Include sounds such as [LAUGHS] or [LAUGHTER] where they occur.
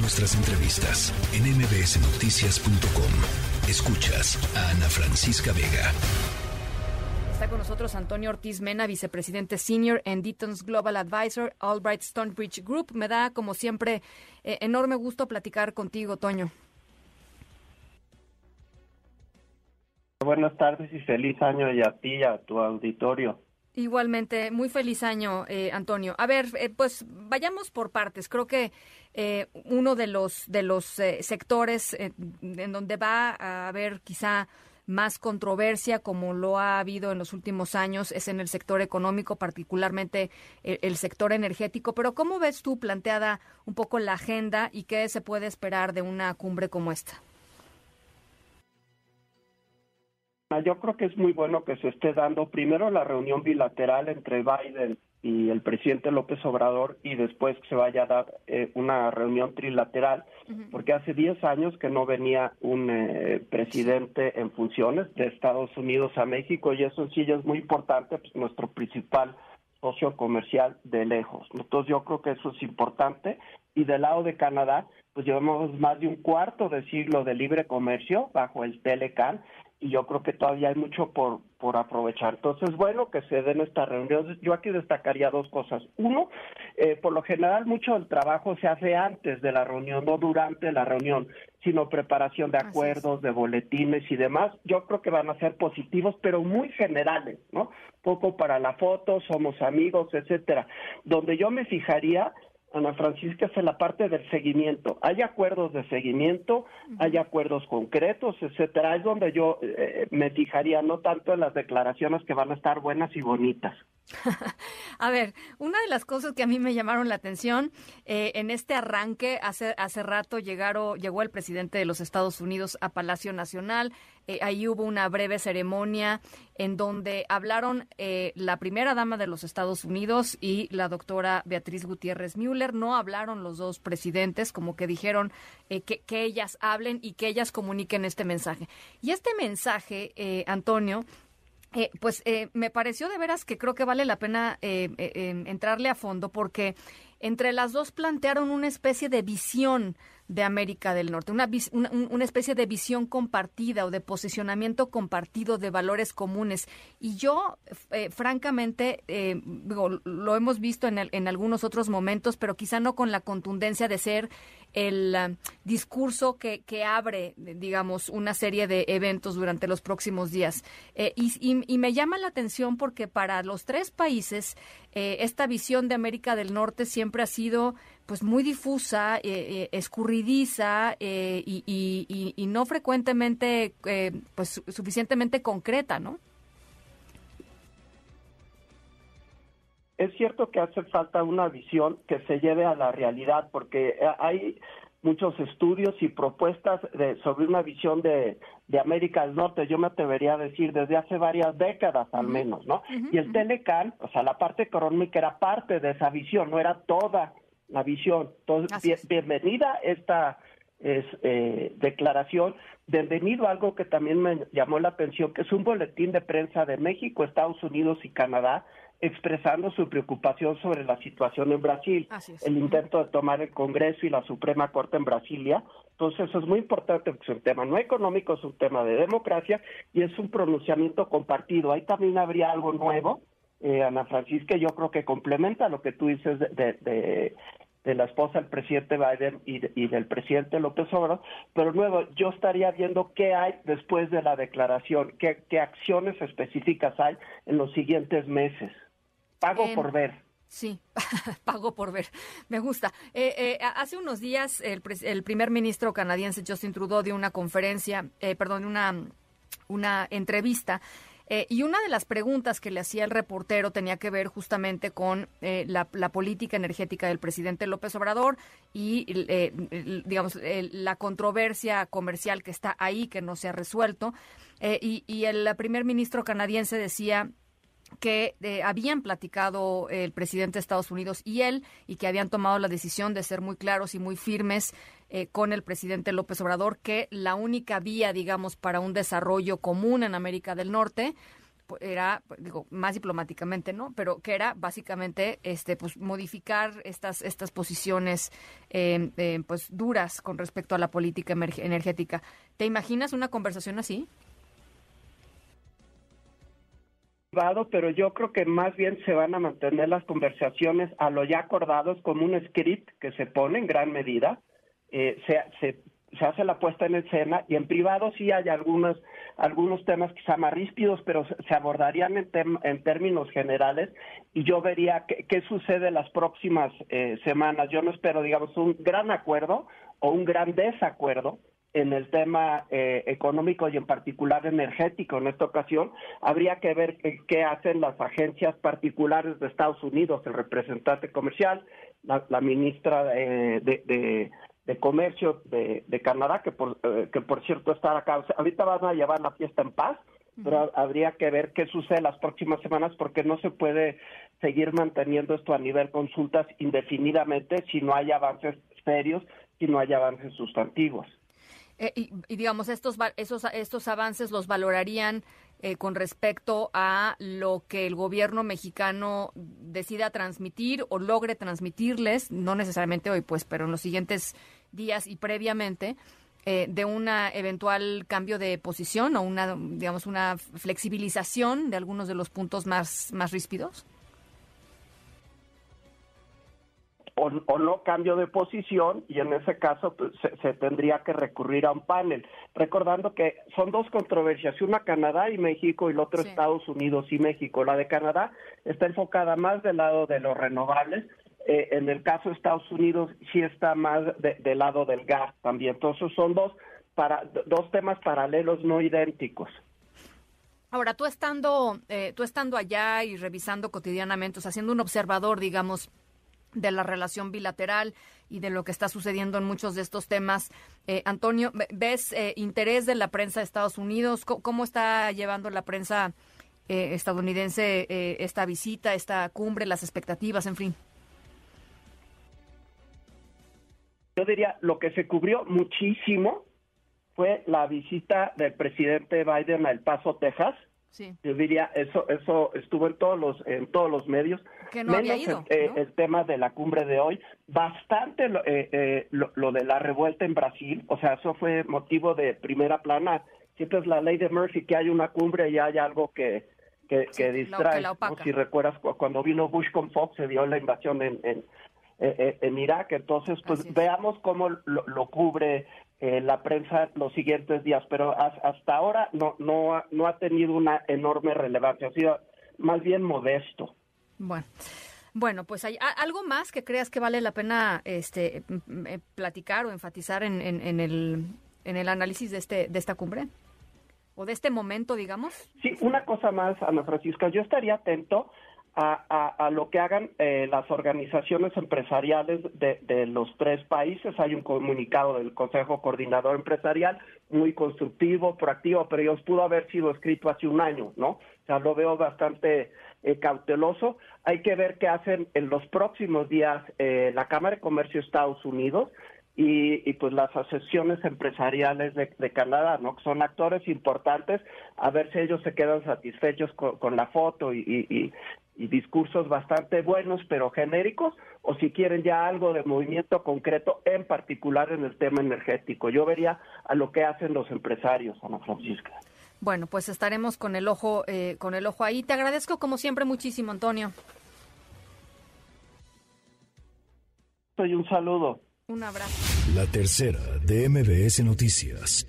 Nuestras entrevistas en mbsnoticias.com. Escuchas a Ana Francisca Vega. Está con nosotros Antonio Ortiz Mena, vicepresidente senior en Deaton's Global Advisor, Albright Stonebridge Group. Me da, como siempre, eh, enorme gusto platicar contigo, Toño. Buenas tardes y feliz año y a ti y a tu auditorio. Igualmente, muy feliz año, eh, Antonio. A ver, eh, pues vayamos por partes. Creo que eh, uno de los de los sectores en donde va a haber quizá más controversia, como lo ha habido en los últimos años, es en el sector económico, particularmente el sector energético. Pero ¿cómo ves tú planteada un poco la agenda y qué se puede esperar de una cumbre como esta? Yo creo que es muy bueno que se esté dando primero la reunión bilateral entre Biden y el presidente López Obrador y después que se vaya a dar eh, una reunión trilateral, porque hace 10 años que no venía un eh, presidente en funciones de Estados Unidos a México y eso sí es muy importante, pues nuestro principal socio comercial de lejos. Entonces yo creo que eso es importante. Y del lado de Canadá, pues llevamos más de un cuarto de siglo de libre comercio bajo el Telecan y yo creo que todavía hay mucho por, por aprovechar. Entonces, bueno, que se den estas reuniones. Yo aquí destacaría dos cosas. Uno, eh, por lo general mucho del trabajo se hace antes de la reunión, no durante la reunión, sino preparación de acuerdos, de boletines y demás. Yo creo que van a ser positivos, pero muy generales, ¿no? Poco para la foto, somos amigos, etcétera. Donde yo me fijaría Ana Francisca, es en la parte del seguimiento. Hay acuerdos de seguimiento, hay acuerdos concretos, etcétera. Es donde yo eh, me fijaría, no tanto en las declaraciones que van a estar buenas y bonitas. [LAUGHS] a ver, una de las cosas que a mí me llamaron la atención eh, en este arranque, hace, hace rato llegaron, llegó el presidente de los Estados Unidos a Palacio Nacional, eh, ahí hubo una breve ceremonia en donde hablaron eh, la primera dama de los Estados Unidos y la doctora Beatriz Gutiérrez Müller, no hablaron los dos presidentes, como que dijeron que, que ellas hablen y que ellas comuniquen este mensaje. Y este mensaje, Antonio, eh, pues eh, me pareció de veras que creo que vale la pena eh, entrarle a fondo porque entre las dos plantearon una especie de visión de América del Norte, una, especie de visión compartida o de posicionamiento compartido de valores comunes. Y yo, francamente, lo hemos visto en algunos otros momentos, pero quizá no con la contundencia de ser el um, discurso que, que, abre, digamos, una serie de eventos durante los próximos días. Eh, y, me llama la atención porque para los tres países eh, esta visión de América del Norte siempre ha sido pues muy difusa, eh, escurridiza y, y, no frecuentemente pues suficientemente concreta, ¿no? Es cierto que hace falta una visión que se lleve a la realidad, porque eh, hay muchos estudios y propuestas de, sobre una visión de, de, América del Norte, yo me atrevería a decir desde hace varias décadas al menos, ¿no? y el Telecan, o sea, la parte económica era parte de esa visión, no era toda la visión. Entonces, bienvenida esta es, eh, declaración, bienvenido a algo que también me llamó la atención, que es un boletín de prensa de México, Estados Unidos y Canadá, expresando su preocupación sobre la situación en Brasil, el intento de tomar el Congreso y la Suprema Corte en Brasilia. Entonces, eso es muy importante porque es un tema no económico, es un tema de democracia y es un pronunciamiento compartido. Ahí también habría algo nuevo, eh, Ana Francisca, yo creo que complementa lo que tú dices de, de, la esposa del presidente Biden y, y, del presidente López Obrador, pero nuevo, yo estaría viendo qué hay después de la declaración, qué, qué acciones específicas hay en los siguientes meses. Pago em, por ver. Sí, [LAUGHS] pago por ver. Me gusta. Eh, eh, hace unos días el, el, primer ministro canadiense Justin Trudeau dio una conferencia, eh, perdón, una, una entrevista. y una de las preguntas que le hacía el reportero tenía que ver justamente con la, la, política energética del presidente López Obrador y, digamos, la controversia comercial que está ahí, que no se ha resuelto. y, y el primer ministro canadiense decía que eh, habían platicado el presidente de Estados Unidos y él y que habían tomado la decisión de ser muy claros y muy firmes eh, con el presidente López Obrador que la única vía, digamos, para un desarrollo común en América del Norte era, digo, más diplomáticamente, ¿no? Pero que era básicamente, este, pues, modificar estas, estas posiciones, em, em, pues, duras con respecto a la política energética. ¿Te imaginas una conversación así? Pero yo creo que más bien se van a mantener las conversaciones a lo ya acordados como un script que se pone en gran medida. Eh, se, se, hace la puesta en escena y en privado sí hay algunos, algunos temas quizá más ríspidos, pero se abordarían en, en términos generales y yo vería qué, qué sucede las próximas eh, semanas. Yo no espero, digamos, un gran acuerdo o un gran desacuerdo, en el tema eh, económico y en particular energético en esta ocasión, habría que ver qué, hacen las agencias particulares de Estados Unidos, el representante comercial, la, ministra de, Comercio de, Canadá, que por, eh, que por cierto está acá. ahorita van a llevar la fiesta en paz, pero habría que ver qué sucede las próximas semanas porque no se puede seguir manteniendo esto a nivel consultas indefinidamente si no hay avances serios, si no hay avances sustantivos. Eh, y, digamos, estos, esos, estos avances los valorarían eh, con respecto a lo que el gobierno mexicano decida transmitir o logre transmitirles, no necesariamente hoy, pues, pero en los siguientes días y previamente, eh, de un eventual cambio de posición o una, digamos, una flexibilización de algunos de los puntos más, más ríspidos? O, no cambio de posición y en ese caso pues, se, tendría que recurrir a un panel. Recordando que son dos controversias, una Canadá y México y la otra Estados Unidos y México. La de Canadá está enfocada más del lado de los renovables. Eh, en el caso de Estados Unidos sí está más del lado del gas también. Entonces son dos, para, dos temas paralelos no idénticos. Ahora, tú estando, eh, tú estando allá y revisando cotidianamente, o sea, siendo un observador, digamos, de la relación bilateral y de lo que está sucediendo en muchos de estos temas. Eh, Antonio, ¿ves eh, interés de la prensa de Estados Unidos? ¿Cómo, está llevando la prensa eh, estadounidense esta visita, esta cumbre, las expectativas, en fin? Yo diría, lo que se cubrió muchísimo fue la visita del presidente Biden a El Paso, Texas, Sí. Yo diría, eso eso estuvo en todos los en todos los medios. Que no había ido, el, el, tema de la cumbre de hoy, bastante lo, eh, eh, lo, de la revuelta en Brasil, o sea, eso fue motivo de primera plana. Siempre es la ley de Murphy que hay una cumbre y hay algo que, que, distrae. si recuerdas, cuando vino Bush con Fox se dio la invasión en, en, eh, en Irak. Entonces, pues veamos cómo lo, lo cubre eh, la prensa los siguientes días, pero hasta ahora no, no, no ha tenido una enorme relevancia, ha sido más bien modesto. Bueno. Bueno, pues hay algo más que creas que vale la pena este, platicar o enfatizar en, en, el, en el análisis de, este, de esta cumbre o de este momento, digamos. Sí, una cosa más, Ana Francisca, yo estaría atento a, lo que hagan eh, las organizaciones empresariales de, los tres países. Hay un comunicado del Consejo Coordinador Empresarial muy constructivo, proactivo, pero ellos pudo haber sido escrito hace un año, ¿no? O sea, lo veo bastante eh, cauteloso. Hay que ver qué hacen en los próximos días eh, la Cámara de Comercio de Estados Unidos y, pues las asociaciones empresariales de, Canadá, ¿no? Que son actores importantes, a ver si ellos se quedan satisfechos con, la foto y, y discursos bastante buenos pero genéricos o si quieren ya algo de movimiento concreto en particular en el tema energético. Yo vería a lo que hacen los empresarios, Ana Francisca. Bueno, pues estaremos con el ojo eh, con el ojo ahí. Te agradezco como siempre muchísimo, Antonio. Soy un saludo. Un abrazo. La tercera de MBS Noticias.